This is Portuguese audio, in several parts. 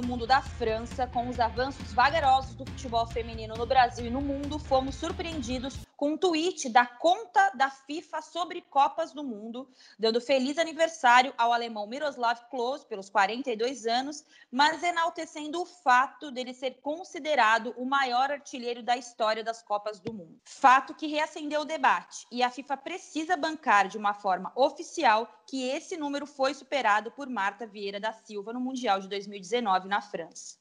do Mundo da França, com os avanços vagarosos do futebol feminino no Brasil e no mundo, fomos surpreendidos com um tweet da conta da FIFA sobre Copas do Mundo, dando feliz aniversário ao alemão Miroslav Klose pelos 42 anos, mas enaltecendo o fato dele ser considerado o maior artilheiro da história das Copas do Mundo. Fato que reacendeu o debate e a FIFA precisa bancar de uma forma oficial que esse número foi superado por Marta Vieira da Silva no Mundial de 2019 na França.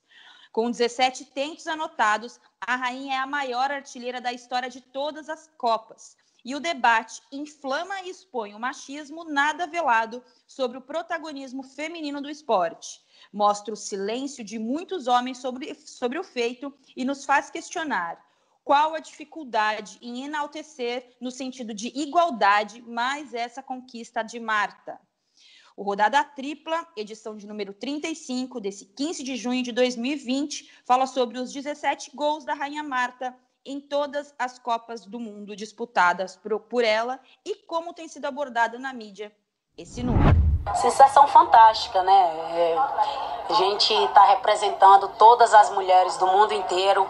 Com 17 tentos anotados, a rainha é a maior artilheira da história de todas as Copas. E o debate inflama e expõe o machismo nada velado sobre o protagonismo feminino do esporte. Mostra o silêncio de muitos homens sobre, sobre o feito e nos faz questionar qual a dificuldade em enaltecer no sentido de igualdade mais essa conquista de Marta. O Rodada Tripla, edição de número 35, desse 15 de junho de 2020, fala sobre os 17 gols da Rainha Marta em todas as Copas do Mundo disputadas por, ela e como tem sido abordado na mídia esse número. Sensação fantástica, né? É, a gente está representando todas as mulheres do mundo inteiro.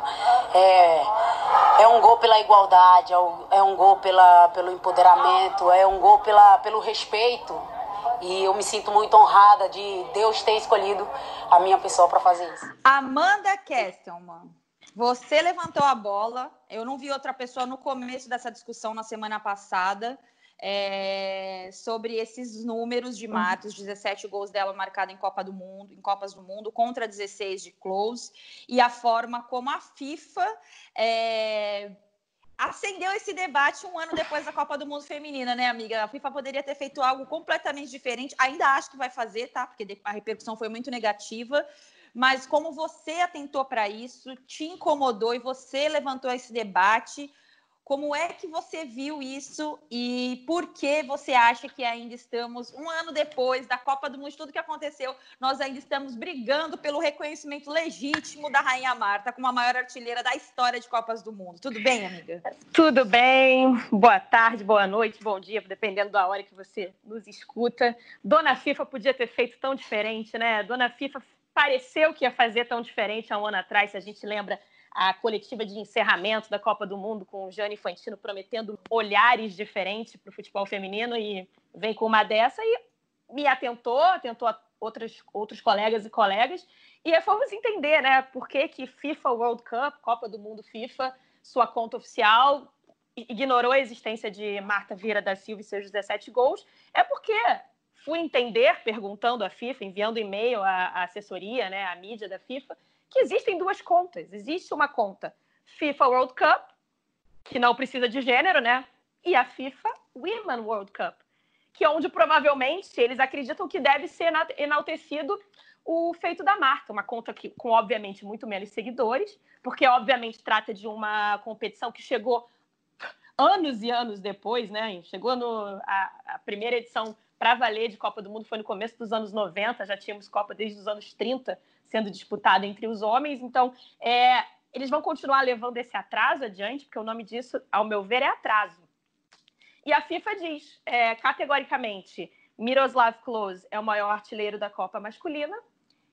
É, é um gol pela igualdade, é um, é gol pela, pelo empoderamento, é um gol pela, pelo respeito e eu me sinto muito honrada de Deus ter escolhido a minha pessoa para fazer isso. Amanda Kesselman, você levantou a bola. Eu não vi outra pessoa no começo dessa discussão na semana passada. É, sobre esses números de Marta, os 17 gols dela marcados em Copa do Mundo, em Copas do Mundo, contra 16 de Close, e a forma como a FIFA é, acendeu esse debate um ano depois da Copa do Mundo Feminina, né, amiga? A FIFA poderia ter feito algo completamente diferente. Ainda acho que vai fazer, tá? Porque a repercussão foi muito negativa. Mas como você atentou para isso, te incomodou e você levantou esse debate, como é que você viu isso e por que você acha que ainda estamos, um ano depois da Copa do Mundo, tudo que aconteceu, nós ainda estamos brigando pelo reconhecimento legítimo da Rainha Marta como a maior artilheira da história de Copas do Mundo? Tudo bem, amiga? Tudo bem. Boa tarde, boa noite, bom dia, dependendo da hora que você nos escuta. Dona FIFA podia ter feito tão diferente, né? Dona FIFA pareceu que ia fazer tão diferente há um ano atrás, se a gente lembra a coletiva de encerramento da Copa do Mundo com o Gianni Infantino prometendo olhares diferentes para o futebol feminino e vem com uma dessa e me atentou, atentou a outros, outros colegas e colegas. E fomos entender, né, por que que FIFA World Cup, Copa do Mundo FIFA, sua conta oficial ignorou a existência de Marta Vieira da Silva e seus 17 gols, é porque fui entender, perguntando à FIFA, enviando e-mail à assessoria, né, à mídia da FIFA, que existem duas contas. Existe uma conta FIFA World Cup, que não precisa de gênero, né? E a FIFA Women World Cup, que é onde provavelmente eles acreditam que deve ser enaltecido o feito da marca, uma conta que, com obviamente muito menos seguidores, porque obviamente trata de uma competição que chegou anos e anos depois, né? Chegou no a, a primeira edição para valer de Copa do Mundo foi no começo dos anos 90, já tínhamos Copa desde os anos 30 sendo disputada entre os homens. Então, é, eles vão continuar levando esse atraso adiante, porque o nome disso, ao meu ver, é atraso. E a FIFA diz, é, categoricamente, Miroslav Klose é o maior artilheiro da Copa masculina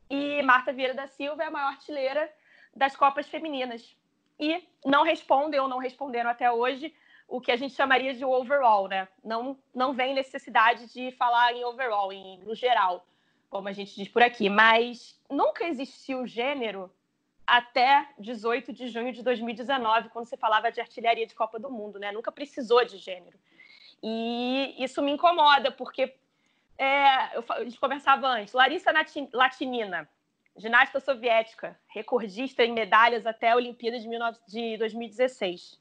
e Marta Vieira da Silva é a maior artilheira das Copas femininas. E não respondem ou não responderam até hoje o que a gente chamaria de overall, né? Não, não vem necessidade de falar em overall, em, no geral como a gente diz por aqui, mas nunca existiu gênero até 18 de junho de 2019, quando se falava de artilharia de Copa do Mundo, né? Nunca precisou de gênero. E isso me incomoda, porque é, eu, a gente conversava antes, Larissa Latinina, ginasta soviética, recordista em medalhas até a Olimpíada de, 19, de 2016.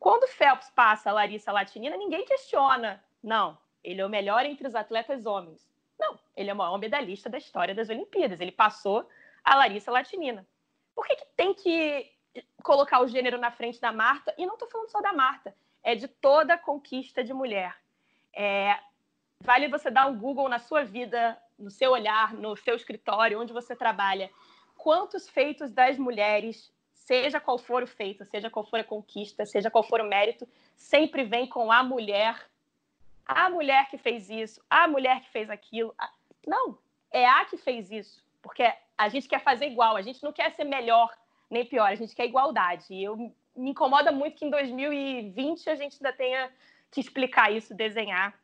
Quando Phelps passa a Larissa Latinina, ninguém questiona. Não, ele é o melhor entre os atletas homens. Ele é o maior medalhista da história das Olimpíadas. Ele passou a Larissa Latinina. Por que, que tem que colocar o gênero na frente da Marta? E não estou falando só da Marta, é de toda a conquista de mulher. É, vale você dar um Google na sua vida, no seu olhar, no seu escritório, onde você trabalha. Quantos feitos das mulheres, seja qual for o feito, seja qual for a conquista, seja qual for o mérito, sempre vem com a mulher a mulher que fez isso, a mulher que fez aquilo. Não, é a que fez isso. porque a gente quer fazer igual, a gente não quer ser melhor nem pior, a gente quer igualdade. E eu me incomoda muito que em 2020 a gente ainda tenha que explicar isso, desenhar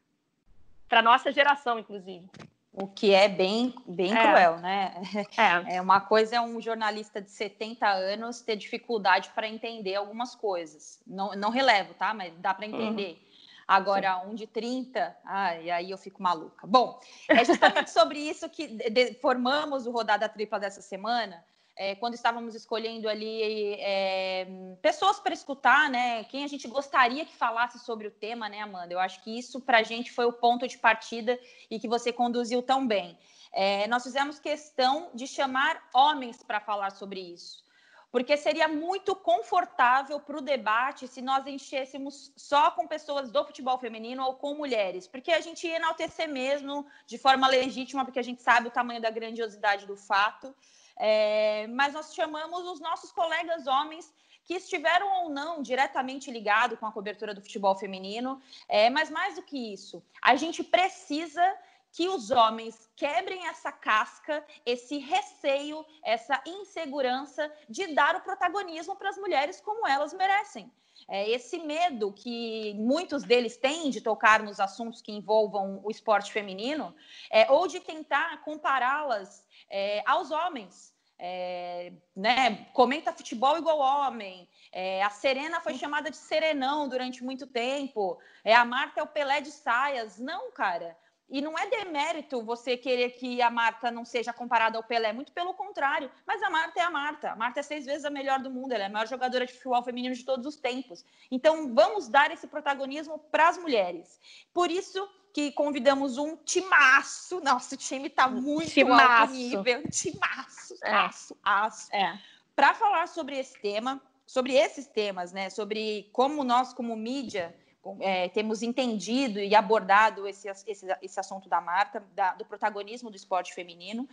para nossa geração, inclusive. O que é bem, bem é. cruel, né? É. é. Uma coisa é um jornalista de 70 anos ter dificuldade para entender algumas coisas. Não, não relevo, tá? Mas dá para entender. Uhum. Agora, Sim. um de 30, ai, aí eu fico maluca. Bom, é justamente sobre isso que formamos o Rodada Tripla dessa semana, é, quando estávamos escolhendo ali é, pessoas para escutar, né? Quem a gente gostaria que falasse sobre o tema, né, Amanda? Eu acho que isso para a gente foi o ponto de partida e que você conduziu tão bem. É, nós fizemos questão de chamar homens para falar sobre isso porque seria muito confortável para o debate se nós enchêssemos só com pessoas do futebol feminino ou com mulheres, porque a gente ia enaltecer mesmo de forma legítima, porque a gente sabe o tamanho da grandiosidade do fato. É, mas nós chamamos os nossos colegas homens que estiveram ou não diretamente ligados com a cobertura do futebol feminino, é, mas mais do que isso, a gente precisa que os homens quebrem essa casca, esse receio, essa insegurança de dar o protagonismo para as mulheres como elas merecem. É esse medo que muitos deles têm de tocar nos assuntos que envolvam o esporte feminino, é, ou de tentar compará-las é, aos homens. É, né, comenta futebol igual homem. É, a Serena foi chamada de Serenão durante muito tempo. É, a Marta é o Pelé de saias. Não, cara. E não é demérito você querer que a Marta não seja comparada ao Pelé, muito pelo contrário. Mas a Marta é a Marta. A Marta é seis vezes a melhor do mundo, ela é a maior jogadora de futebol feminino de todos os tempos. Então, vamos dar esse protagonismo para as mulheres. Por isso que convidamos um timaço. Nosso time está muito timaço. alto nível. Timaço, é. aço, aço. É. Para falar sobre esse tema, sobre esses temas, né? Sobre como nós, como mídia, é, temos entendido e abordado esse, esse, esse assunto da Marta, da, do protagonismo do esporte feminino.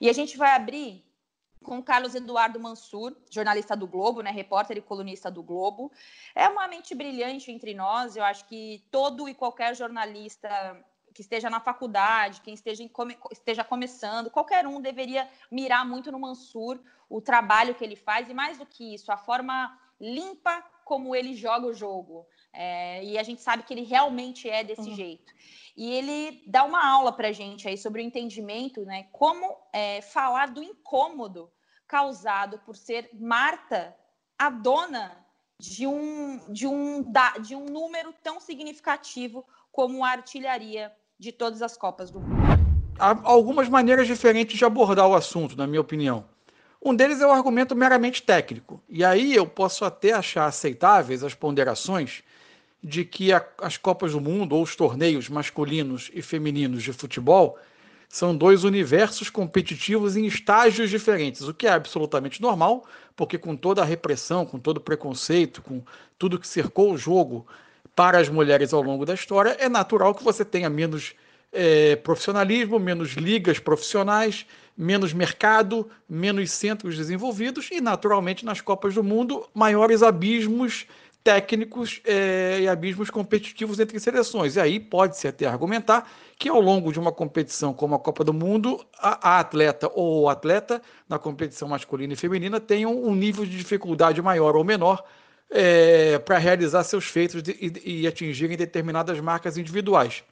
E a gente vai abrir com Carlos Eduardo Mansur, jornalista do Globo, né, repórter e colunista do Globo. É uma mente brilhante entre nós. Eu acho que todo e qualquer jornalista que esteja na faculdade, quem esteja, come, esteja começando, qualquer um deveria mirar muito no Mansur, o trabalho que ele faz e mais do que isso, a forma limpa como ele joga o jogo. É, e a gente sabe que ele realmente é desse uhum. jeito. E ele dá uma aula para a gente aí sobre o entendimento, né? Como é, falar do incômodo causado por ser Marta a dona de um, de um, de um número tão significativo como a artilharia de todas as Copas do Mundo. Há algumas maneiras diferentes de abordar o assunto, na minha opinião. Um deles é o argumento meramente técnico. E aí eu posso até achar aceitáveis as ponderações de que a, as Copas do Mundo ou os torneios masculinos e femininos de futebol são dois universos competitivos em estágios diferentes, o que é absolutamente normal, porque com toda a repressão, com todo o preconceito, com tudo que cercou o jogo para as mulheres ao longo da história, é natural que você tenha menos é, profissionalismo, menos ligas profissionais, menos mercado, menos centros desenvolvidos e, naturalmente, nas Copas do Mundo, maiores abismos técnicos é, e abismos competitivos entre seleções. E aí pode-se até argumentar que ao longo de uma competição como a Copa do Mundo, a, a atleta ou o atleta na competição masculina e feminina tenham um nível de dificuldade maior ou menor é, para realizar seus feitos de, e, e atingirem determinadas marcas individuais.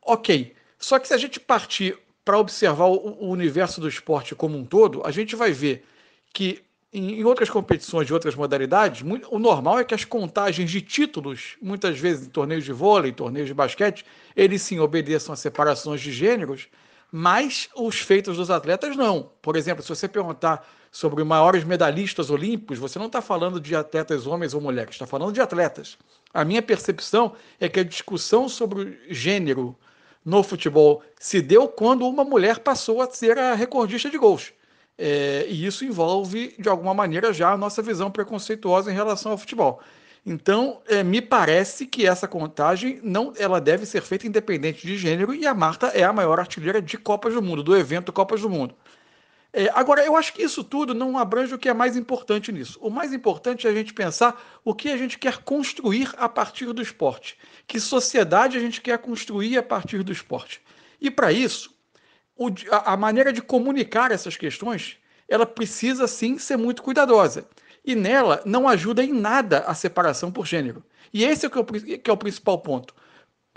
Ok, só que se a gente partir para observar o, o universo do esporte como um todo, a gente vai ver que em, outras competições de outras modalidades, o normal é que as contagens de títulos, muitas vezes em torneios de vôlei, torneios de basquete, eles sim obedeçam a separações de gêneros, mas os feitos dos atletas não. Por exemplo, se você perguntar sobre os maiores medalhistas olímpicos, você não está falando de atletas homens ou mulheres, está falando de atletas. A minha percepção é que a discussão sobre gênero no futebol se deu quando uma mulher passou a ser a recordista de gols. É, e isso envolve, de alguma maneira, já a nossa visão preconceituosa em relação ao futebol. Então, é, me parece que essa contagem não, ela deve ser feita independente de gênero e a Marta é a maior artilheira de Copas do Mundo, do evento Copas do Mundo. É, agora, eu acho que isso tudo não abrange o que é mais importante nisso. O mais importante é a gente pensar o que a gente quer construir a partir do esporte. Que sociedade a gente quer construir a partir do esporte. E para isso, o, a, maneira de comunicar essas questões, ela precisa sim ser muito cuidadosa. E nela não ajuda em nada a separação por gênero. E esse é, que é, o, que é o principal ponto.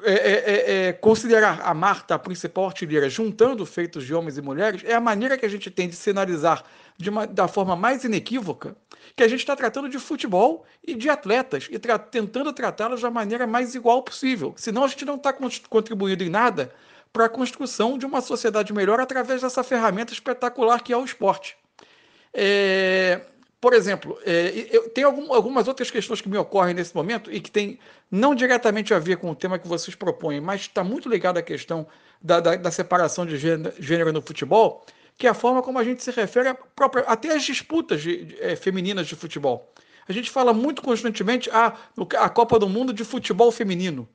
É, é, é, é, considerar a Marta a principal artilheira, juntando feitos de homens e mulheres, é a maneira que a gente tem de sinalizar de uma, da forma mais inequívoca que a gente está tratando de futebol e de atletas e tra tentando tratá-los da maneira mais igual possível. Senão a gente não está contribuindo em nada para a construção de uma sociedade melhor através dessa ferramenta espetacular que é o esporte. É, por exemplo, é, eu, tem algum, algumas outras questões que me ocorrem nesse momento e que tem não diretamente a ver com o tema que vocês propõem, mas está muito ligado à questão da, da, da separação de gênero, gênero, no futebol, que é a forma como a gente se refere própria, até às disputas de, de, é, femininas de futebol. A gente fala muito constantemente a, ah, a Copa do Mundo de futebol feminino.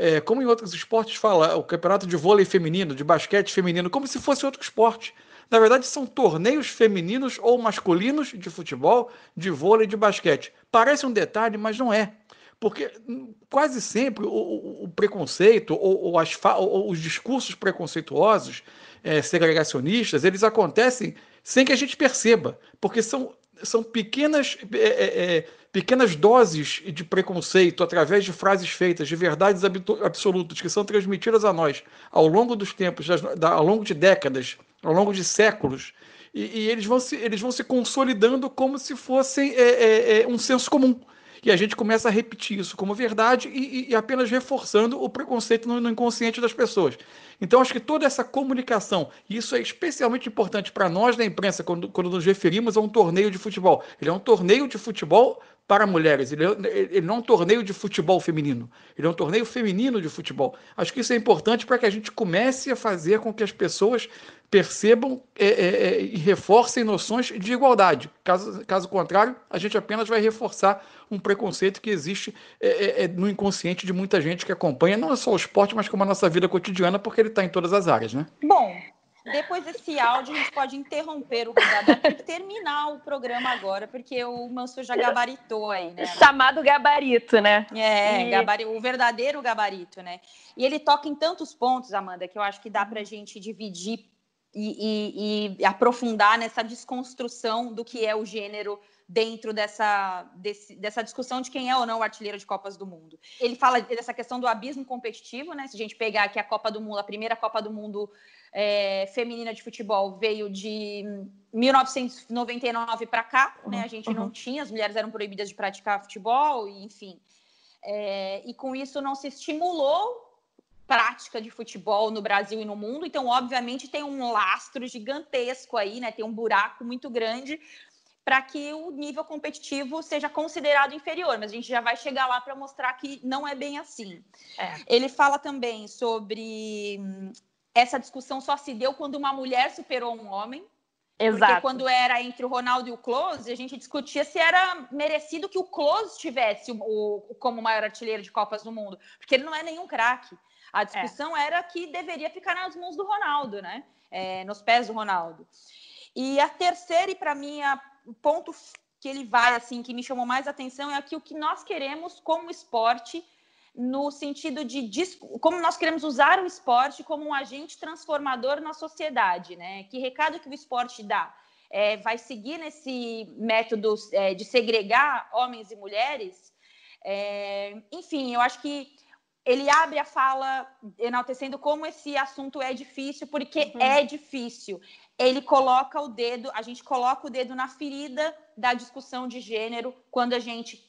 É, como em outros esportes fala, o campeonato de vôlei feminino, de basquete feminino, como se fosse outro esporte. Na verdade, são torneios femininos ou masculinos de futebol, de vôlei e de basquete. Parece um detalhe, mas não é. Porque hum, quase sempre o, o, preconceito ou, ou, as, ou, os discursos preconceituosos, é, segregacionistas, eles acontecem sem que a gente perceba, porque são, são pequenas, é, é, é pequenas doses de preconceito através de frases feitas, de verdades absolutas que são transmitidas a nós ao longo dos tempos, ao longo de décadas, ao longo de séculos, e, e eles, vão se, eles vão se consolidando como se fossem é, é, é, um senso comum. E a gente começa a repetir isso como verdade e, e apenas reforçando o preconceito no, no, inconsciente das pessoas. Então, acho que toda essa comunicação, e isso é especialmente importante para nós na imprensa, quando, quando nos referimos a um torneio de futebol. Ele é um torneio de futebol para mulheres. Ele, ele não é um torneio de futebol feminino. Ele é um torneio feminino de futebol. Acho que isso é importante para que a gente comece a fazer com que as pessoas percebam é, é, é, e reforcem noções de igualdade. Caso, caso contrário, a gente apenas vai reforçar um preconceito que existe é, é, é no inconsciente de muita gente que acompanha não só o esporte, mas como a nossa vida cotidiana, porque ele está em todas as áreas, né? Bom, depois desse áudio, a gente pode interromper o rodado e terminar o programa agora, porque o Mansur já gabaritou aí, né? Chamado gabarito, né? É, e... gabari... o verdadeiro gabarito, né? E ele toca em tantos pontos, Amanda, que eu acho que dá para a gente dividir e, e, e, aprofundar nessa desconstrução do que é o gênero dentro dessa, desse, dessa discussão de quem é ou não o artilheiro de Copas do Mundo. Ele fala dessa questão do abismo competitivo, né? Se a gente pegar aqui a Copa do Mundo, a primeira Copa do Mundo é, feminina de futebol veio de 1999 para cá, né? A gente uhum. não tinha, as mulheres eram proibidas de praticar futebol, e, enfim. É, e com isso não se estimulou prática de futebol no Brasil e no mundo, então, obviamente, tem um lastro gigantesco aí, né? Tem um buraco muito grande para que o nível competitivo seja considerado inferior, mas a gente já vai chegar lá para mostrar que não é bem assim. É. Ele fala também sobre essa discussão só se deu quando uma mulher superou um homem. Exato. Porque quando era entre o Ronaldo e o Close, a gente discutia se era merecido que o Close tivesse o, o como maior artilheiro de Copas do Mundo, porque ele não é nenhum craque. A discussão é. era que deveria ficar nas mãos do Ronaldo, né? É, nos pés do Ronaldo. E a terceira, e para mim, o ponto que ele vai, assim, que me chamou mais atenção é aqui o que nós queremos como esporte no sentido de como nós queremos usar o esporte como um agente transformador na sociedade, né? Que recado que o esporte dá? É, vai seguir nesse método é, de segregar homens e mulheres? É, enfim, eu acho que ele abre a fala enaltecendo como esse assunto é difícil, porque uhum. é difícil. Ele coloca o dedo, a gente coloca o dedo na ferida da discussão de gênero quando a gente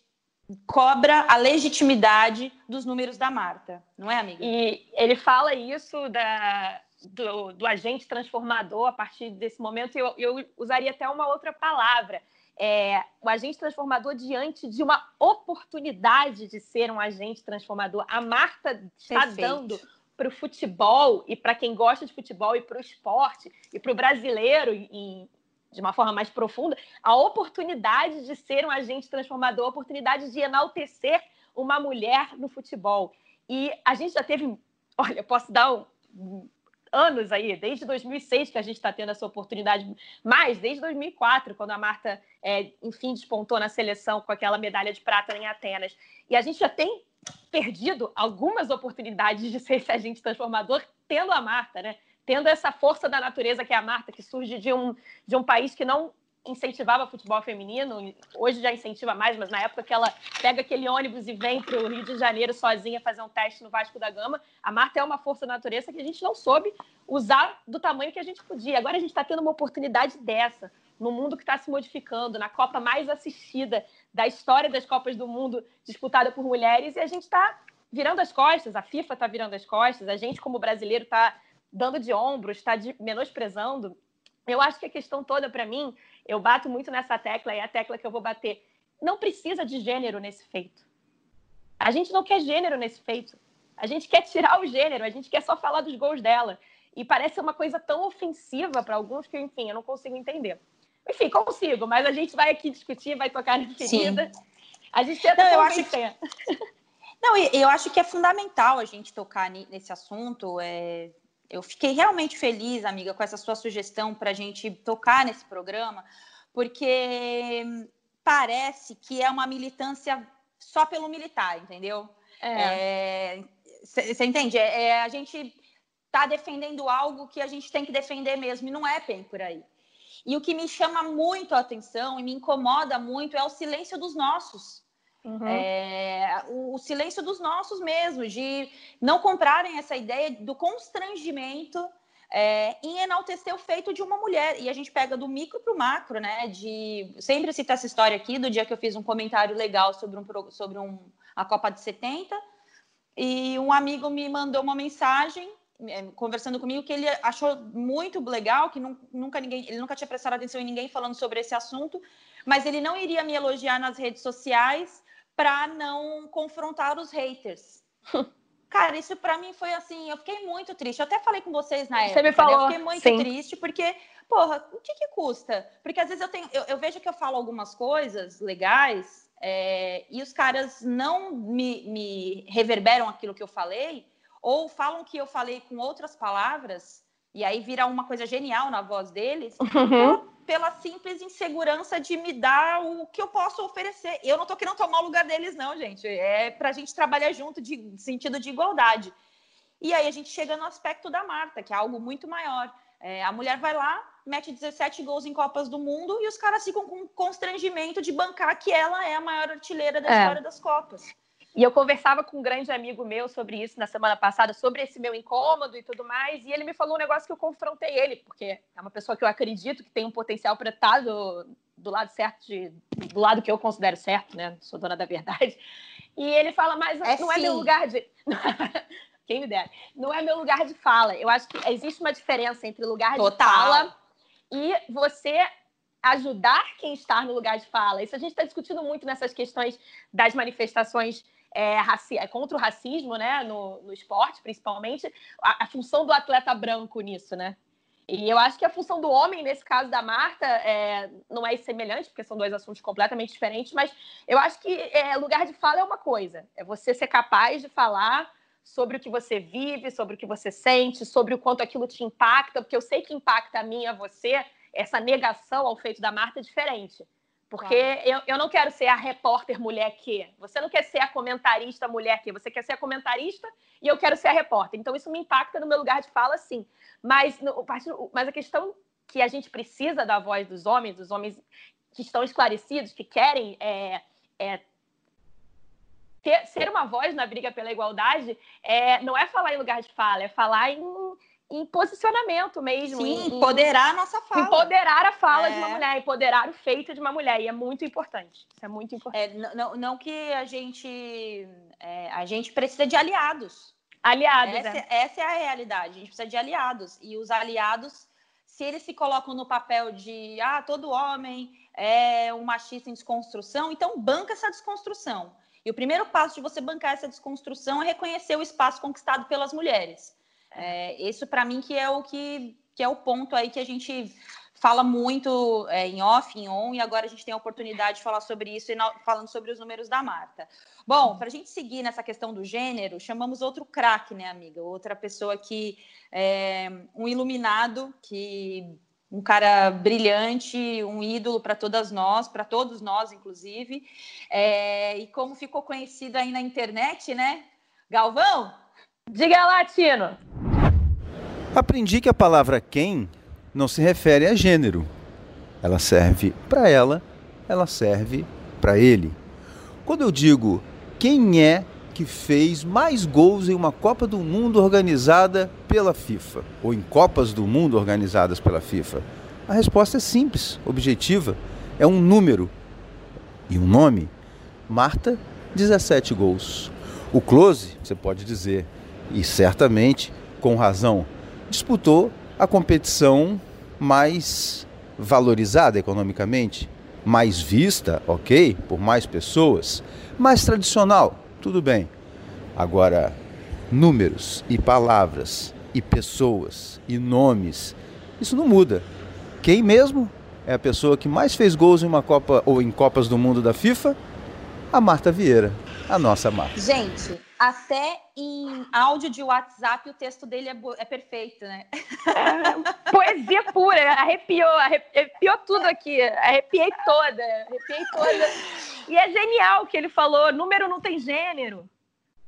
cobra a legitimidade dos números da Marta, não é, amiga? E ele fala isso da, do, do agente transformador a partir desse momento, eu, eu usaria até uma outra palavra. É, o agente transformador diante de uma oportunidade de ser um agente transformador. A Marta está Perfeito. dando para o futebol e para quem gosta de futebol e para o esporte e para o brasileiro em, de uma forma mais profunda, a oportunidade de ser um agente transformador, a oportunidade de enaltecer uma mulher no futebol. E a gente já teve, olha, posso dar um, anos aí, desde 2006 que a gente está tendo essa oportunidade, mais desde 2004, quando a Marta, é, enfim, despontou na seleção com aquela medalha de prata em Atenas. E a gente já tem perdido algumas oportunidades de ser esse agente transformador, tendo a Marta, né? tendo essa força da natureza que é a Marta, que surge de um, de um país que não incentivava futebol feminino, hoje já incentiva mais, mas na época que ela pega aquele ônibus e vem para o Rio de Janeiro sozinha fazer um teste no Vasco da Gama, a Marta é uma força da natureza que a gente não soube usar do tamanho que a gente podia. Agora a gente está tendo uma oportunidade dessa, no mundo que está se modificando, na Copa mais assistida da história das Copas do Mundo, disputada por mulheres, e a gente está virando as costas, a FIFA está virando as costas, a gente, como brasileiro, está dando de ombros, está menosprezando. Eu acho que a questão toda, para mim, eu bato muito nessa tecla, e é a tecla que eu vou bater. Não precisa de gênero nesse feito. A gente não quer gênero nesse feito. A gente quer tirar o gênero, a gente quer só falar dos gols dela. E parece uma coisa tão ofensiva para alguns que, enfim, eu não consigo entender. Enfim, consigo, mas a gente vai aqui discutir, vai tocar na ferida. Sim. A gente tenta não, eu acho que... Não, eu acho que é fundamental a gente tocar nesse assunto. É eu fiquei realmente feliz, amiga, com essa sua sugestão para a gente tocar nesse programa, porque parece que é uma militância só pelo militar, entendeu? Você é. é, entende? É, é, a gente está defendendo algo que a gente tem que defender mesmo, e não é bem por aí. E o que me chama muito a atenção e me incomoda muito é o silêncio dos nossos. Uhum. É, o, o, silêncio dos nossos mesmo, de não comprarem essa ideia do constrangimento é, em enaltecer o feito de uma mulher. E a gente pega do micro para o macro, né? De sempre cito essa história aqui do dia que eu fiz um comentário legal sobre, um, sobre um, a Copa de 70, e um amigo me mandou uma mensagem é, conversando comigo que ele achou muito legal, que nunca ninguém, ele nunca tinha prestado atenção em ninguém falando sobre esse assunto, mas ele não iria me elogiar nas redes sociais para não confrontar os haters. Cara, isso para mim foi assim, eu fiquei muito triste. Eu até falei com vocês na época. Você me falou. Né? Eu fiquei muito sim. triste porque, porra, o que que custa? Porque às vezes eu tenho, eu, eu vejo que eu falo algumas coisas legais é, e os caras não me, me reverberam aquilo que eu falei ou falam que eu falei com outras palavras e aí vira uma coisa genial na voz deles. Uhum pela simples insegurança de me dar o que eu posso oferecer. Eu não estou querendo tomar o lugar deles, não, gente. É para a gente trabalhar junto, de sentido de igualdade. E aí a gente chega no aspecto da Marta, que é algo muito maior. É, a mulher vai lá, mete 17 gols em Copas do Mundo e os caras ficam com constrangimento de bancar que ela é a maior artilheira da é. história das Copas. E eu conversava com um grande amigo meu sobre isso na semana passada, sobre esse meu incômodo e tudo mais, e ele me falou um negócio que eu confrontei ele, porque é uma pessoa que eu acredito que tem um potencial para estar do, do lado certo, de, do lado que eu considero certo, né? Sou dona da verdade. E ele fala, mas é não sim. é meu lugar de. Quem me dera. Não é meu lugar de fala. Eu acho que existe uma diferença entre lugar Total. de fala e você ajudar quem está no lugar de fala. Isso a gente está discutindo muito nessas questões das manifestações é, é, contra o racismo, né, no, no esporte, principalmente, a, a, função do atleta branco nisso, né? E eu acho que a função do homem, nesse caso da Marta, é, não é semelhante, porque são dois assuntos completamente diferentes, mas eu acho que é, lugar de fala é uma coisa, é você ser capaz de falar sobre o que você vive, sobre o que você sente, sobre o quanto aquilo te impacta, porque eu sei que impacta a mim a você, essa negação ao feito da Marta é diferente. Porque claro. eu, eu não quero ser a repórter mulher que. Você não quer ser a comentarista mulher que. Você quer ser a comentarista e eu quero ser a repórter. Então, isso me impacta no meu lugar de fala, sim. Mas, no, mas a questão que a gente precisa da voz dos homens, dos homens que estão esclarecidos, que querem é, é, ter, ser uma voz na briga pela igualdade, é, não é falar em lugar de fala, é falar em em posicionamento mesmo. Sim, em, empoderar a nossa fala. Empoderar a fala é. de uma mulher, empoderar o feito de uma mulher. E é muito importante. Isso é muito importante. É, não, não que a gente. É, a gente precisa de aliados. Aliados, essa, é. essa é a realidade. A gente precisa de aliados. E os aliados, se eles se colocam no papel de ah, todo homem é um machista em desconstrução, então banca essa desconstrução. E o primeiro passo de você bancar essa desconstrução é reconhecer o espaço conquistado pelas mulheres. É, isso para mim que é o que, que é o ponto aí que a gente fala muito é, em off, em on, e agora a gente tem a oportunidade de falar sobre isso, falando sobre os números da Marta. Bom, para a gente seguir nessa questão do gênero, chamamos outro craque, né, amiga? Outra pessoa que é um iluminado, que um cara brilhante, um ídolo para todas nós, para todos nós, inclusive. É, e como ficou conhecido aí na internet, né? Galvão, Diga lá, Tino. Aprendi que a palavra quem não se refere a gênero. Ela serve para ela, ela serve para ele. Quando eu digo quem é que fez mais gols em uma Copa do Mundo organizada pela FIFA, ou em Copas do Mundo organizadas pela FIFA, a resposta é simples, objetiva, é um número e um nome. Marta, 17 gols. O Close, você pode dizer, e certamente com razão, disputou a competição mais valorizada economicamente, mais vista, ok, por mais pessoas, mais tradicional, tudo bem. Agora, números e palavras e pessoas e nomes, isso não muda. Quem mesmo é a pessoa que mais fez gols em uma Copa ou em Copas do Mundo da FIFA? A Marta Vieira, a nossa Marta. Gente, até em áudio de WhatsApp o texto dele é, é perfeito, né? É, poesia pura, arrepiou, arrepiou tudo aqui, arrepiei toda, arrepiei toda. E é genial que ele falou, número não tem gênero.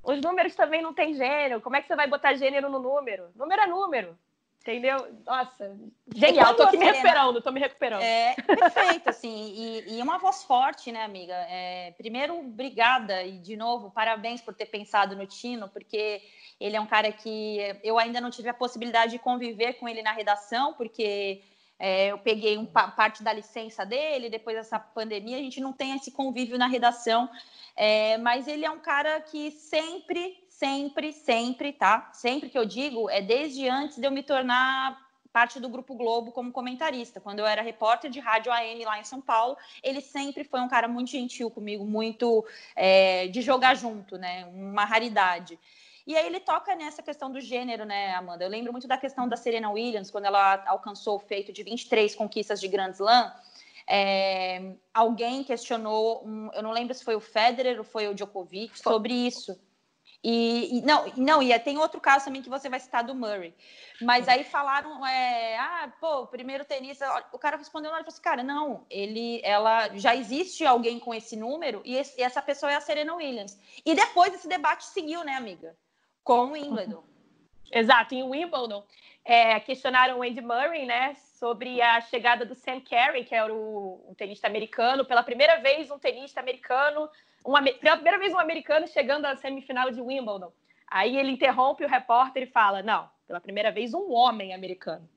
Os números também não têm gênero. Como é que você vai botar gênero no número? Número é número. Entendeu? Nossa, genial. Tô aqui me recuperando, tô me recuperando. É perfeito, assim, e, e uma voz forte, né, amiga? É, primeiro, obrigada e, de novo, parabéns por ter pensado no Tino, porque ele é um cara que eu ainda não tive a possibilidade de conviver com ele na redação, porque é, eu peguei um, parte da licença dele, depois dessa pandemia, a gente não tem esse convívio na redação, é, mas ele é um cara que sempre sempre, sempre, tá? Sempre que eu digo é desde antes de eu me tornar parte do Grupo Globo como comentarista. Quando eu era repórter de rádio AM lá em São Paulo, ele sempre foi um cara muito gentil comigo, muito é, de jogar junto, né? Uma raridade. E aí ele toca nessa questão do gênero, né, Amanda? Eu lembro muito da questão da Serena Williams, quando ela alcançou o feito de 23 conquistas de Grand Slam. É, alguém questionou, um, eu não lembro se foi o Federer ou foi o Djokovic, sobre isso e, e, não, não, e tem outro caso também que você vai citar do Murray. Mas aí falaram, é, ah, pô, primeiro tenista, o cara respondeu e falou assim, cara, não, ele, ela, já existe alguém com esse número e, esse, e, essa pessoa é a Serena Williams. E depois esse debate seguiu, né, amiga? Com o Wimbledon. Exato, em Wimbledon, é, questionaram o Andy Murray, né, sobre a chegada do Sam Carey, que era o, um tenista americano, pela primeira vez um tenista americano uma, pela primeira vez um americano chegando à semifinal de Wimbledon. Aí ele interrompe o repórter e fala: Não, pela primeira vez um homem americano.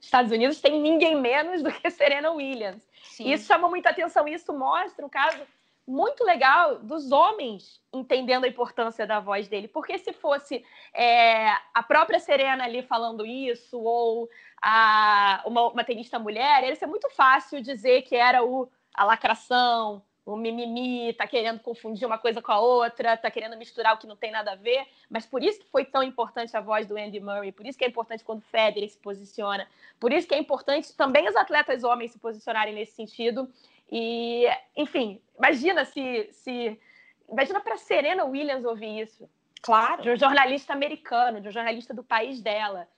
Estados Unidos tem ninguém menos do que Serena Williams. Sim. Isso chama muita atenção. Isso mostra um caso muito legal dos homens entendendo a importância da voz dele. Porque se fosse é, a própria Serena ali falando isso, ou a, uma, uma tenista mulher, ia ser muito fácil dizer que era o, a lacração, o mimimi, tá querendo confundir uma coisa com a outra, tá querendo misturar o que não tem nada a ver, mas por isso que foi tão importante a voz do Andy Murray, por isso que é importante quando o Federer se posiciona, por isso que é importante também os atletas homens se posicionarem nesse sentido. E, enfim, imagina se, se imagina para Serena Williams ouvir isso. Claro. De um jornalista americano, de um jornalista do país dela.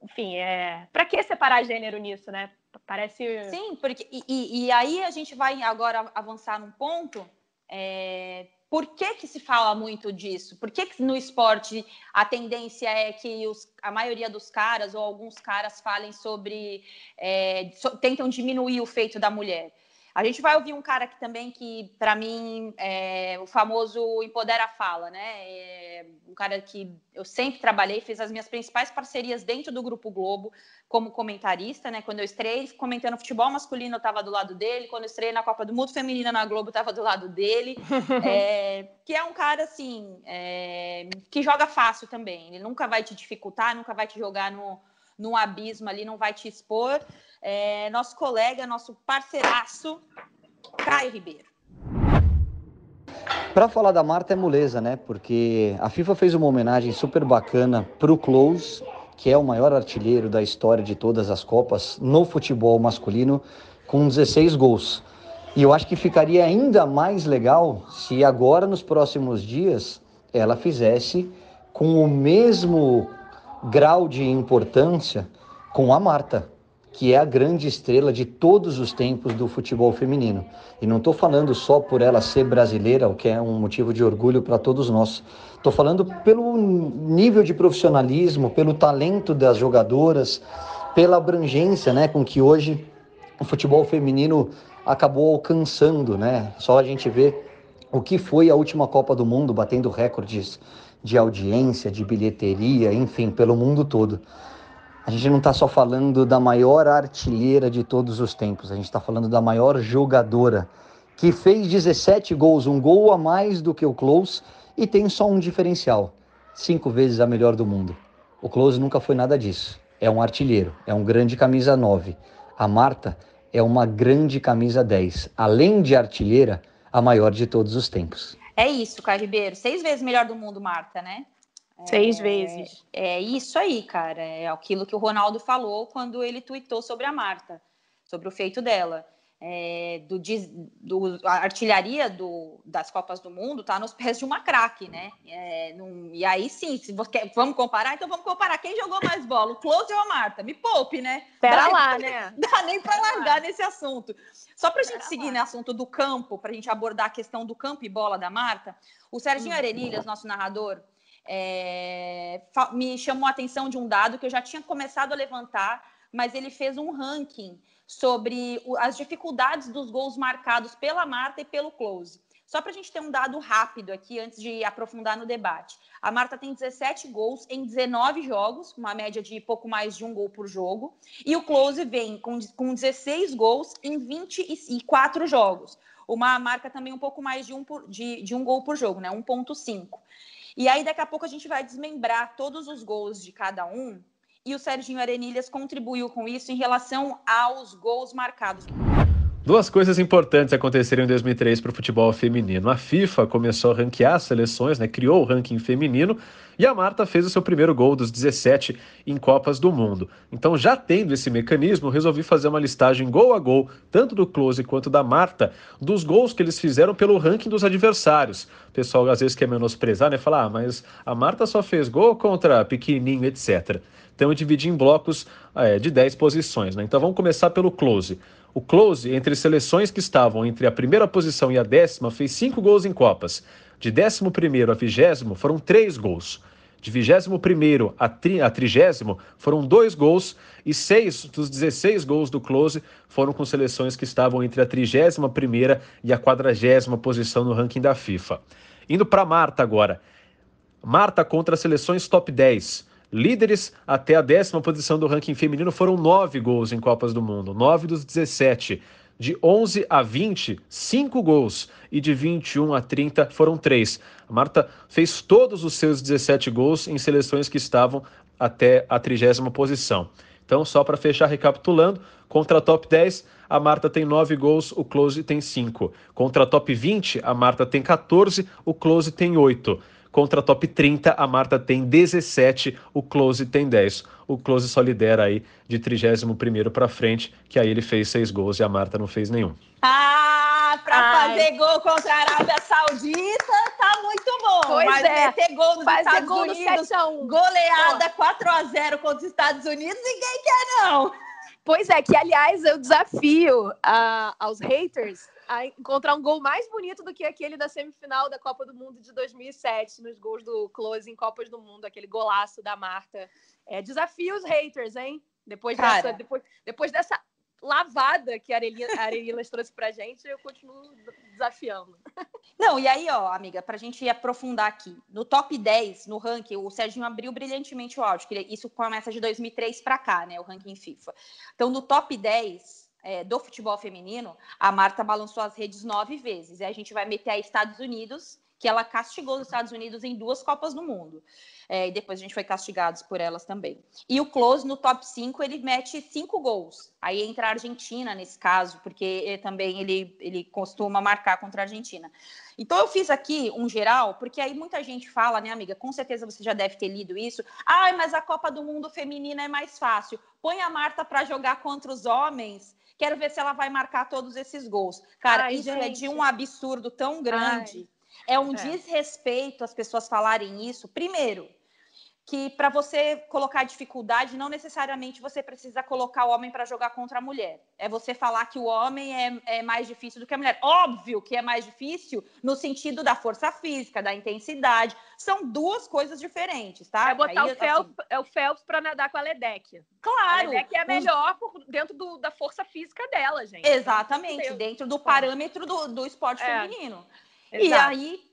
Enfim, é... para que separar gênero nisso, né? Parece. Sim, porque. E, e aí a gente vai agora avançar num ponto. É, por que, que se fala muito disso? Por que, que no esporte a tendência é que os, a maioria dos caras ou alguns caras falem sobre. É, so, tentam diminuir o feito da mulher? A gente vai ouvir um cara aqui também que, para mim, é o famoso empodera a fala, né? É um cara que eu sempre trabalhei, fiz as minhas principais parcerias dentro do Grupo Globo como comentarista, né? Quando eu estrei comentando futebol masculino, eu estava do lado dele. Quando eu estrei na Copa do Mundo Feminina na Globo, eu estava do lado dele. é, que é um cara, assim, é, que joga fácil também. Ele nunca vai te dificultar, nunca vai te jogar no, num abismo ali, não vai te expor é, nosso colega, nosso parceiraço, Caio Ribeiro. Para falar da Marta é moleza, né? Porque a FIFA fez uma homenagem super bacana para o Close, que é o maior artilheiro da história de todas as Copas no futebol masculino, com 16 gols. E eu acho que ficaria ainda mais legal se agora, nos próximos dias, ela fizesse com o mesmo grau de importância com a Marta que é a grande estrela de todos os tempos do futebol feminino. E não estou falando só por ela ser brasileira, o que é um motivo de orgulho para todos nós. Estou falando pelo nível de profissionalismo, pelo talento das jogadoras, pela abrangência né, com que hoje o futebol feminino acabou alcançando. Né? Só a gente vê o que foi a última Copa do Mundo, batendo recordes de audiência, de bilheteria, enfim, pelo mundo todo. A gente não está só falando da maior artilheira de todos os tempos, a gente está falando da maior jogadora, que fez 17 gols, um gol a mais do que o Close, e tem só um diferencial: cinco vezes a melhor do mundo. O Close nunca foi nada disso. É um artilheiro, é um grande camisa 9. A Marta é uma grande camisa 10. Além de artilheira, a maior de todos os tempos. É isso, Caio Ribeiro. Seis vezes melhor do mundo, Marta, né? Seis é, vezes. É isso aí, cara. É aquilo que o Ronaldo falou quando ele tweetou sobre a Marta, sobre o feito dela. É, do, do, a artilharia do, das Copas do Mundo tá nos pés de uma craque, né? É, num, e aí sim, se você, vamos comparar, então vamos comparar quem jogou mais bola, o Close ou a Marta? Me poupe, né? Pera dá lá, né? Dá nem para largar nesse assunto. Só para a gente seguir no assunto do campo, para a gente abordar a questão do campo e bola da Marta, o Serginho hum. Arenilhas, nosso narrador, é, me chamou a atenção de um dado que eu já tinha começado a levantar, mas ele fez um ranking sobre as dificuldades dos gols marcados pela Marta e pelo Close. Só para a gente ter um dado rápido aqui antes de aprofundar no debate. A Marta tem 17 gols em 19 jogos, uma média de pouco mais de um gol por jogo. E o Close vem com, com 16 gols em 24 jogos. Uma marca também um pouco mais de um, por, de, de um gol por jogo, né? 1,5. E aí, daqui a pouco, a gente vai desmembrar todos os gols de cada um. E o Serginho Arenilhas contribuiu com isso em relação aos gols marcados. Duas coisas importantes aconteceram em 2003 para o futebol feminino. A FIFA começou a ranquear as seleções, né, criou o ranking feminino, e a Marta fez o seu primeiro gol dos 17 em Copas do Mundo. Então, já tendo esse mecanismo, resolvi fazer uma listagem gol a gol, tanto do Close quanto da Marta, dos gols que eles fizeram pelo ranking dos adversários. O pessoal às vezes quer menosprezar, né? Falar, ah, mas a Marta só fez gol contra pequenininho, etc. Então, eu dividi em blocos é, de 10 posições. Né? Então, vamos começar pelo Close. O Close, entre seleções que estavam entre a primeira posição e a décima, fez cinco gols em Copas. De décimo primeiro a vigésimo foram três gols. De vigésimo primeiro a, tri, a trigésimo foram dois gols e seis dos 16 gols do Close foram com seleções que estavam entre a trigésima primeira e a quadragésima posição no ranking da FIFA. Indo para Marta agora. Marta contra seleções top 10. Líderes até a décima posição do ranking feminino foram nove gols em Copas do Mundo, nove dos 17. De 11 a 20, 5 gols. E de 21 a 30 foram 3. A Marta fez todos os seus 17 gols em seleções que estavam até a trigésima posição. Então, só para fechar recapitulando, contra a top 10, a Marta tem 9 gols, o Close tem 5. Contra a top 20, a Marta tem 14, o Close tem 8. Contra a top 30, a Marta tem 17, o Close tem 10. O Close só lidera aí de 31 para frente, que aí ele fez seis gols e a Marta não fez nenhum. Ah, para fazer gol contra a Arábia Saudita, tá muito bom. Pois Mas é. ter gol nos fazer Estados gol Unidos, no goleada 4 a 0 contra os Estados Unidos, ninguém quer não. Pois é, que aliás eu desafio uh, aos haters a encontrar um gol mais bonito do que aquele da semifinal da Copa do Mundo de 2007, nos gols do Close em Copas do Mundo, aquele golaço da Marta. É, desafio os haters, hein? Depois dessa, depois, depois dessa lavada que a Arelinas trouxe pra gente, eu continuo desafiando. Não, e aí, ó, amiga, pra gente aprofundar aqui, no top 10, no ranking, o Serginho abriu brilhantemente o áudio, que isso começa de 2003 para cá, né, o ranking FIFA. Então, no top 10, é, do futebol feminino, a Marta balançou as redes nove vezes. E a gente vai meter aí Estados Unidos, que ela castigou os Estados Unidos em duas Copas do Mundo. É, e depois a gente foi castigados por elas também. E o Close, no top 5, ele mete cinco gols. Aí entra a Argentina nesse caso, porque ele, também ele, ele costuma marcar contra a Argentina. Então eu fiz aqui um geral, porque aí muita gente fala, né, amiga? Com certeza você já deve ter lido isso. Ai, mas a Copa do Mundo feminina é mais fácil. Põe a Marta para jogar contra os homens Quero ver se ela vai marcar todos esses gols. Cara, Ai, isso gente. é de um absurdo tão grande. Ai. É um é. desrespeito as pessoas falarem isso. Primeiro, que para você colocar dificuldade, não necessariamente você precisa colocar o homem para jogar contra a mulher. É você falar que o homem é, é, mais difícil do que a mulher. Óbvio que é mais difícil no sentido da força física, da intensidade. São duas coisas diferentes, tá? É botar Aí, o, Phelps, assim, é o Phelps para nadar com a Ledeck. Claro. A Ledeck é melhor por, dentro do, da força física dela, gente. Exatamente, dentro do parâmetro do, do esporte é. feminino. Exato. E aí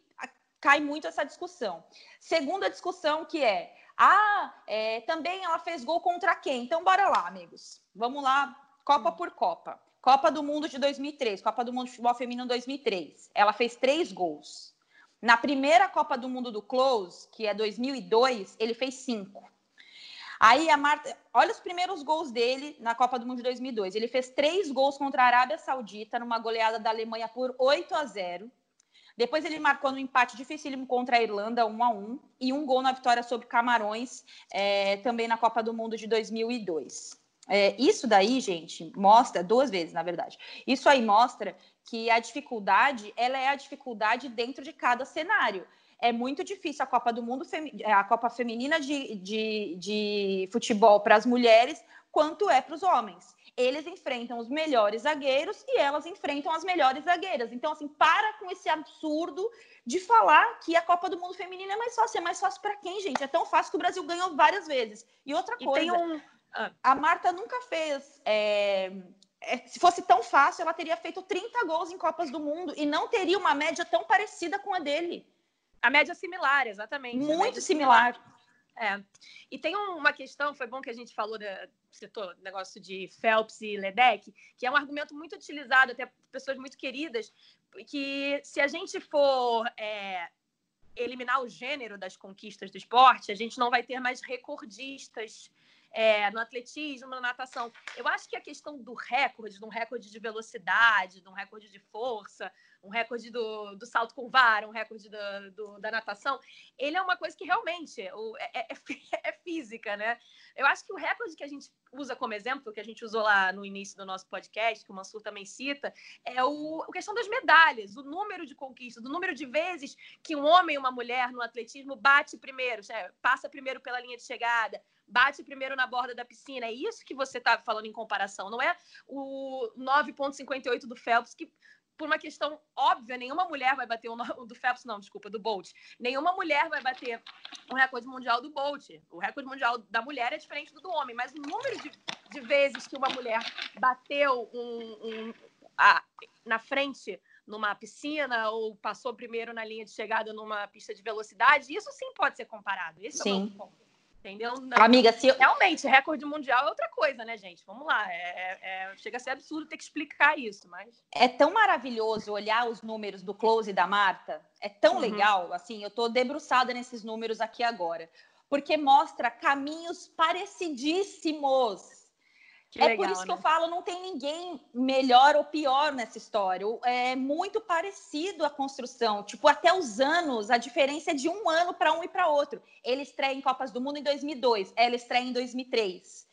cai muito essa discussão. Segunda discussão que é ah, é, também ela fez gol contra quem? Então, bora lá, amigos. Vamos lá, Copa por Copa. Copa do Mundo de 2003, Copa do Mundo de Futebol Feminino 2003. Ela fez três gols. Na primeira Copa do Mundo do Close, que é 2002, ele fez cinco. Aí a Marta, olha os primeiros gols dele na Copa do Mundo de 2002. Ele fez três gols contra a Arábia Saudita numa goleada da Alemanha por 8 a 0. Depois ele marcou no empate dificílimo contra a Irlanda, 1 a 1 e um gol na vitória sobre Camarões, é, também na Copa do Mundo de 2002. É, isso daí, gente, mostra, duas vezes, na verdade, isso aí mostra que a dificuldade, ela é a dificuldade dentro de cada cenário. É muito difícil a Copa do Mundo, a Copa Feminina de, de, de futebol para as mulheres, quanto é para os homens eles enfrentam os melhores zagueiros e elas enfrentam as melhores zagueiras. Então, assim, para com esse absurdo de falar que a Copa do Mundo Feminino é mais fácil. É mais fácil para quem, gente? É tão fácil que o Brasil ganhou várias vezes. E outra e coisa, um... ah. a Marta nunca fez. É... É, se fosse tão fácil, ela teria feito 30 gols em Copas do Mundo e não teria uma média tão parecida com a dele. A média similar, exatamente. Muito similar. similar. É. E tem uma questão, foi bom que a gente falou, da, citou negócio de Phelps e Ledeck, que é um argumento muito utilizado, até por pessoas muito queridas, que se a gente for é, eliminar o gênero das conquistas do esporte, a gente não vai ter mais recordistas é, no atletismo, na natação. Eu acho que a questão do recorde, de um recorde de velocidade, de um recorde de força, um recorde do, do salto com vara, um recorde do, do, da natação, ele é uma coisa que realmente o, é, é, é, física, né? Eu acho que o recorde que a gente usa como exemplo, que a gente usou lá no início do nosso podcast, que o Mansur também cita, é o, a questão das medalhas, o número de conquistas, o número de vezes que um homem e uma mulher no atletismo bate primeiro, passa primeiro pela linha de chegada, bate primeiro na borda da piscina. É isso que você está falando em comparação, não é o 9,58 do Phelps, que por uma questão óbvia, nenhuma mulher vai bater o do Phelps, não, desculpa, do Bolt. Nenhuma mulher vai bater o recorde mundial do Bolt. O recorde mundial da mulher é diferente do do homem, mas o número de, de vezes que uma mulher bateu um, um a, na frente numa piscina ou passou primeiro na linha de chegada numa pista de velocidade, isso sim pode ser comparado. Esse sim. é o meu ponto. Entendeu? Não, Amiga, se eu... Realmente, recorde mundial é outra coisa, né, gente? Vamos lá. É, é, é, chega a ser absurdo ter que explicar isso, mas. É tão maravilhoso olhar os números do close da Marta. É tão uhum. legal. Assim, eu tô debruçada nesses números aqui agora. Porque mostra caminhos parecidíssimos que é legal, por isso né? que eu né? falo, não tem ninguém melhor ou pior nessa história. É muito parecido a construção. Tipo, até os anos, a diferença é de um ano para um e para outro. Ele estreia em Copas do Mundo em 2002, ela estreia em 2003.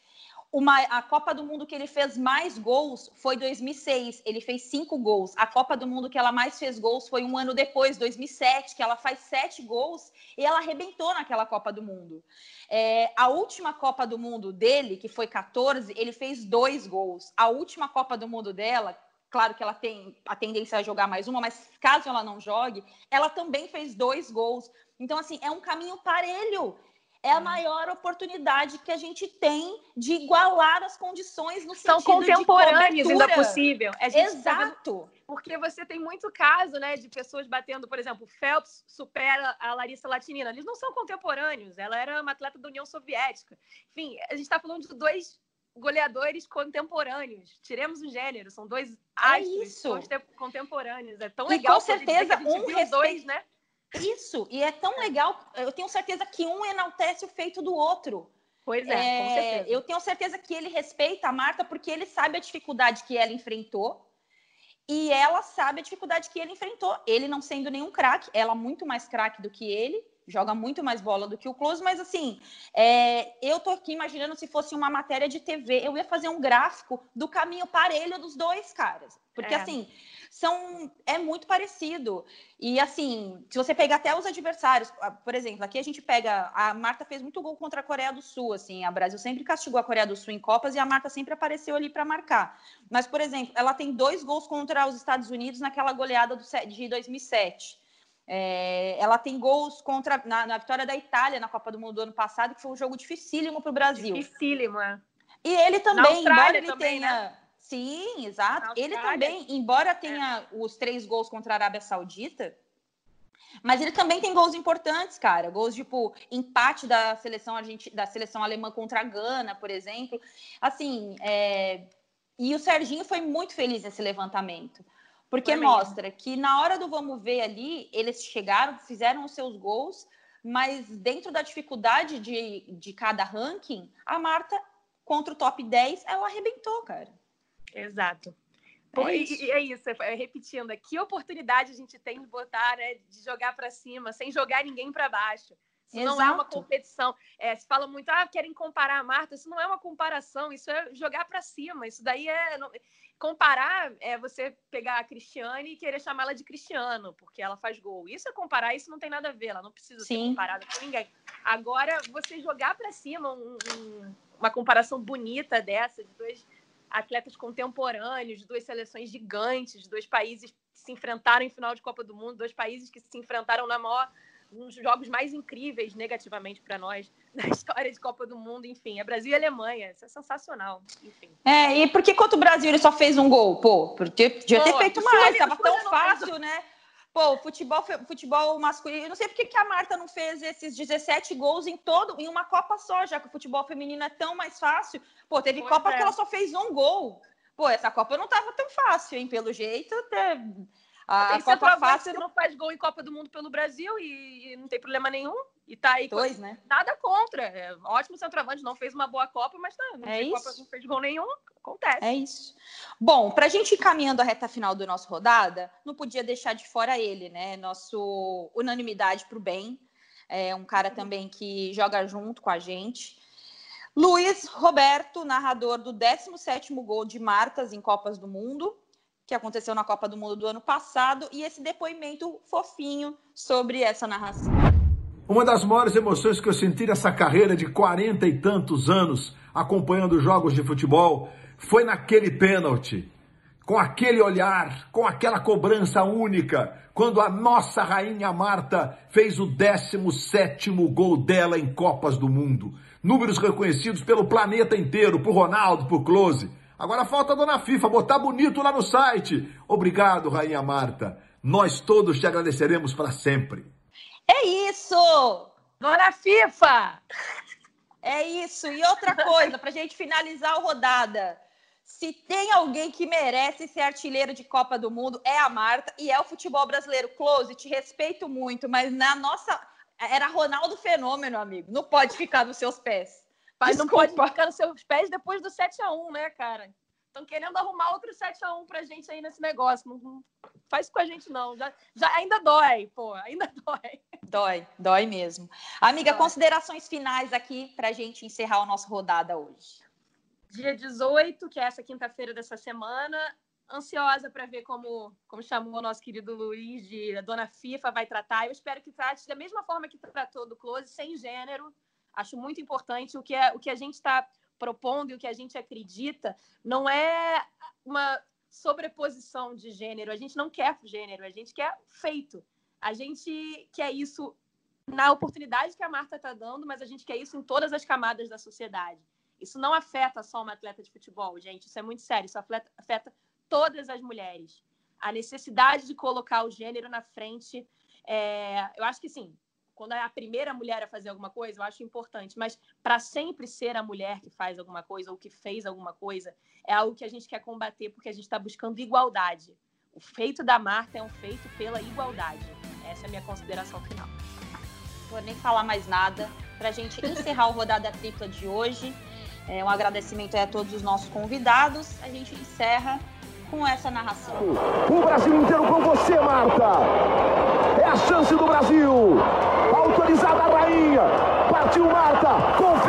Uma, a Copa do Mundo que ele fez mais gols foi 2006, ele fez cinco gols. A Copa do Mundo que ela mais fez gols foi um ano depois, 2007, que ela faz sete gols e ela arrebentou naquela Copa do Mundo. É, a última Copa do Mundo dele, que foi 14, ele fez dois gols. A última Copa do Mundo dela, claro que ela tem a tendência a jogar mais uma, mas caso ela não jogue, ela também fez dois gols. Então, assim, é um caminho parelho é a maior oportunidade que a gente tem de igualar as condições no São sentido contemporâneos de ainda possível. Tá Exato. Tá porque você tem muito caso, né, de pessoas batendo, por exemplo, Phelps supera a Larissa Latinina. Eles não são contemporâneos. Ela era uma atleta da União Soviética. Enfim, a gente está falando de dois goleadores contemporâneos. Tiremos o gênero, são dois astros é contemporâneos. É tão e legal. Com certeza, um respeita... dois, né? Isso, e é tão legal, eu tenho certeza que um enaltece o feito do outro. Pois é, é com certeza. Eu tenho certeza que ele respeita a Marta porque ele sabe a dificuldade que ela enfrentou e ela sabe a dificuldade que ele enfrentou. Ele não sendo nenhum craque, ela muito mais craque do que ele, joga muito mais bola do que o Close, mas assim, é, eu tô aqui imaginando se fosse uma matéria de TV, eu ia fazer um gráfico do caminho parelho dos dois caras. Porque, é. assim, são é muito parecido. E assim, se você pegar até os adversários, por exemplo, aqui a gente pega a Marta fez muito gol contra a Coreia do Sul, assim, a Brasil sempre castigou a Coreia do Sul em copas e a Marta sempre apareceu ali para marcar. Mas por exemplo, ela tem dois gols contra os Estados Unidos naquela goleada do, de 2007. É, ela tem gols contra na, na, vitória da Itália na Copa do Mundo do ano passado, que foi um jogo dificílimo para o Brasil. Dificílimo, é. E ele também, embora ele também, tenha. Né? Sim, exato. Ele também, embora tenha é. os três gols contra a Arábia Saudita, mas ele também tem gols importantes, cara. Gols tipo empate da seleção argentina, da seleção alemã contra a Gana, por exemplo. Assim, é... e o Serginho foi muito feliz nesse levantamento. Porque mostra que na hora do vamos ver ali, eles chegaram, fizeram os seus gols, mas dentro da dificuldade de, de cada ranking, a Marta, contra o top 10, ela arrebentou, cara. Exato. Pô, é, isso. E, é isso, é, repetindo, que oportunidade a gente tem de botar, né, de jogar para cima, sem jogar ninguém para baixo. Isso Exato. não é uma competição. É, se fala muito, ah, querem comparar a Marta. Isso não é uma comparação, isso é jogar para cima. Isso daí é. Não... Comparar é você pegar a Cristiane e querer chamá-la de Cristiano, porque ela faz gol. Isso é comparar, isso não tem nada a ver, ela não precisa Sim. ser comparada com ninguém. Agora, você jogar para cima um, um, uma comparação bonita dessa, de dois atletas contemporâneos, duas seleções gigantes, dois países que se enfrentaram em final de Copa do Mundo, dois países que se enfrentaram na maior dos jogos mais incríveis negativamente para nós na história de Copa do Mundo, enfim, é Brasil e Alemanha, isso é sensacional, enfim. É, e por que contra o Brasil ele só fez um gol? Pô, podia ter feito mais, estava tão fácil, né? Pô, futebol, futebol masculino, eu não sei por que, a Marta não fez esses 17 gols em todo, em uma Copa só, já que o futebol feminino é tão mais fácil. Pô, teve pois Copa é. que ela só fez um gol. Pô, essa Copa não tava tão fácil, hein? Pelo jeito, a tem Copa fácil não faz gol em Copa do Mundo pelo Brasil e, e não tem problema nenhum. E tá aí Dois, com... né? nada contra. É, ótimo centroavante, não fez uma boa Copa, mas tá, não, é Copa, não fez gol nenhum, acontece. É isso. Bom, para a gente ir caminhando a reta final do nosso rodada, não podia deixar de fora ele, né? Nosso unanimidade para o bem. É um cara também que joga junto com a gente. Luiz Roberto, narrador do 17º gol de Martas em Copas do Mundo que aconteceu na Copa do Mundo do ano passado e esse depoimento fofinho sobre essa narração. Uma das maiores emoções que eu senti nessa carreira de quarenta e tantos anos acompanhando jogos de futebol foi naquele pênalti, com aquele olhar, com aquela cobrança única, quando a nossa rainha Marta fez o 17 gol dela em Copas do Mundo. Números reconhecidos pelo planeta inteiro, por Ronaldo, por Close. Agora falta a dona FIFA botar bonito lá no site. Obrigado, Rainha Marta. Nós todos te agradeceremos para sempre. É isso! Dona FIFA! É isso. E outra coisa, para a gente finalizar a rodada. Se tem alguém que merece ser artilheiro de Copa do Mundo, é a Marta e é o futebol brasileiro. Close, te respeito muito, mas na nossa. Era Ronaldo Fenômeno, amigo. Não pode ficar nos seus pés. Mas não pode ficar nos seus pés depois do 7x1, né, cara? Estão querendo arrumar outro 7x1 pra gente aí nesse negócio. Não, não, faz com a gente, não. Já, já ainda dói, pô, ainda dói. Dói, dói mesmo. Amiga, dói. considerações finais aqui pra gente encerrar o nosso rodada hoje. Dia 18, que é essa quinta-feira dessa semana. Ansiosa para ver como, como chamou o nosso querido Luiz de a dona FIFA vai tratar. Eu espero que trate da mesma forma que tratou do Close, sem gênero Acho muito importante o que, é, o que a gente está propondo e o que a gente acredita não é uma sobreposição de gênero. A gente não quer gênero, a gente quer feito. A gente quer isso na oportunidade que a Marta está dando, mas a gente quer isso em todas as camadas da sociedade. Isso não afeta só uma atleta de futebol, gente. Isso é muito sério. Isso afeta, afeta todas as mulheres. A necessidade de colocar o gênero na frente. É, eu acho que sim, quando é a primeira mulher a fazer alguma coisa, eu acho importante, mas para sempre ser a mulher que faz alguma coisa ou que fez alguma coisa, é algo que a gente quer combater porque a gente está buscando igualdade. O feito da Marta é um feito pela igualdade. Essa é a minha consideração final. Não vou nem falar mais nada. Para a gente encerrar o Rodada Tripla de hoje, é, um agradecimento a todos os nossos convidados. A gente encerra com essa narração. O Brasil inteiro com você, Marta! É a chance do Brasil! pisada a rainha. Partiu Marta. Com